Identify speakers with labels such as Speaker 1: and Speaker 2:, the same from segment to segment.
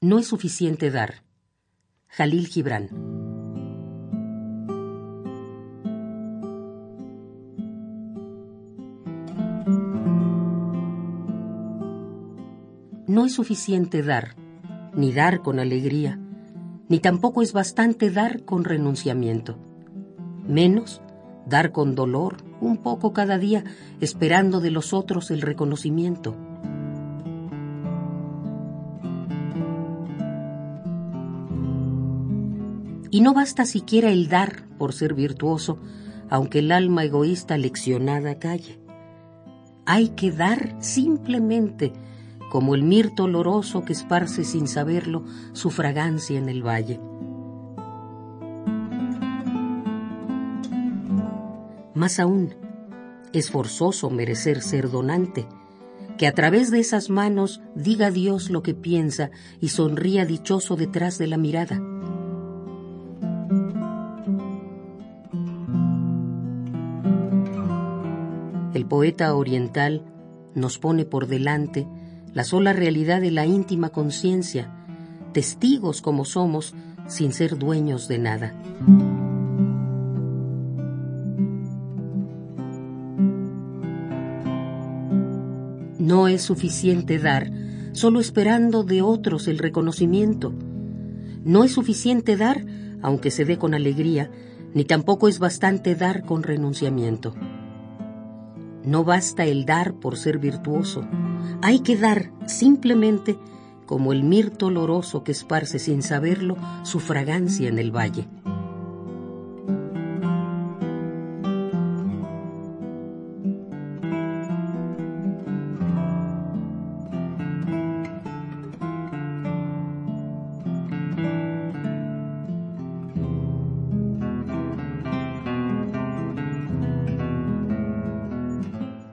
Speaker 1: No es suficiente dar. Jalil Gibran. No es suficiente dar, ni dar con alegría, ni tampoco es bastante dar con renunciamiento. Menos dar con dolor un poco cada día, esperando de los otros el reconocimiento. Y no basta siquiera el dar por ser virtuoso, aunque el alma egoísta leccionada calle. Hay que dar simplemente, como el mirto oloroso que esparce sin saberlo su fragancia en el valle. Más aún, es forzoso merecer ser donante, que a través de esas manos diga Dios lo que piensa y sonría dichoso detrás de la mirada. Poeta oriental nos pone por delante la sola realidad de la íntima conciencia, testigos como somos sin ser dueños de nada. No es suficiente dar solo esperando de otros el reconocimiento. No es suficiente dar aunque se dé con alegría, ni tampoco es bastante dar con renunciamiento. No basta el dar por ser virtuoso. Hay que dar simplemente como el mirto oloroso que esparce sin saberlo su fragancia en el valle.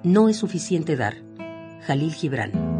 Speaker 1: No es suficiente dar. Jalil Gibran.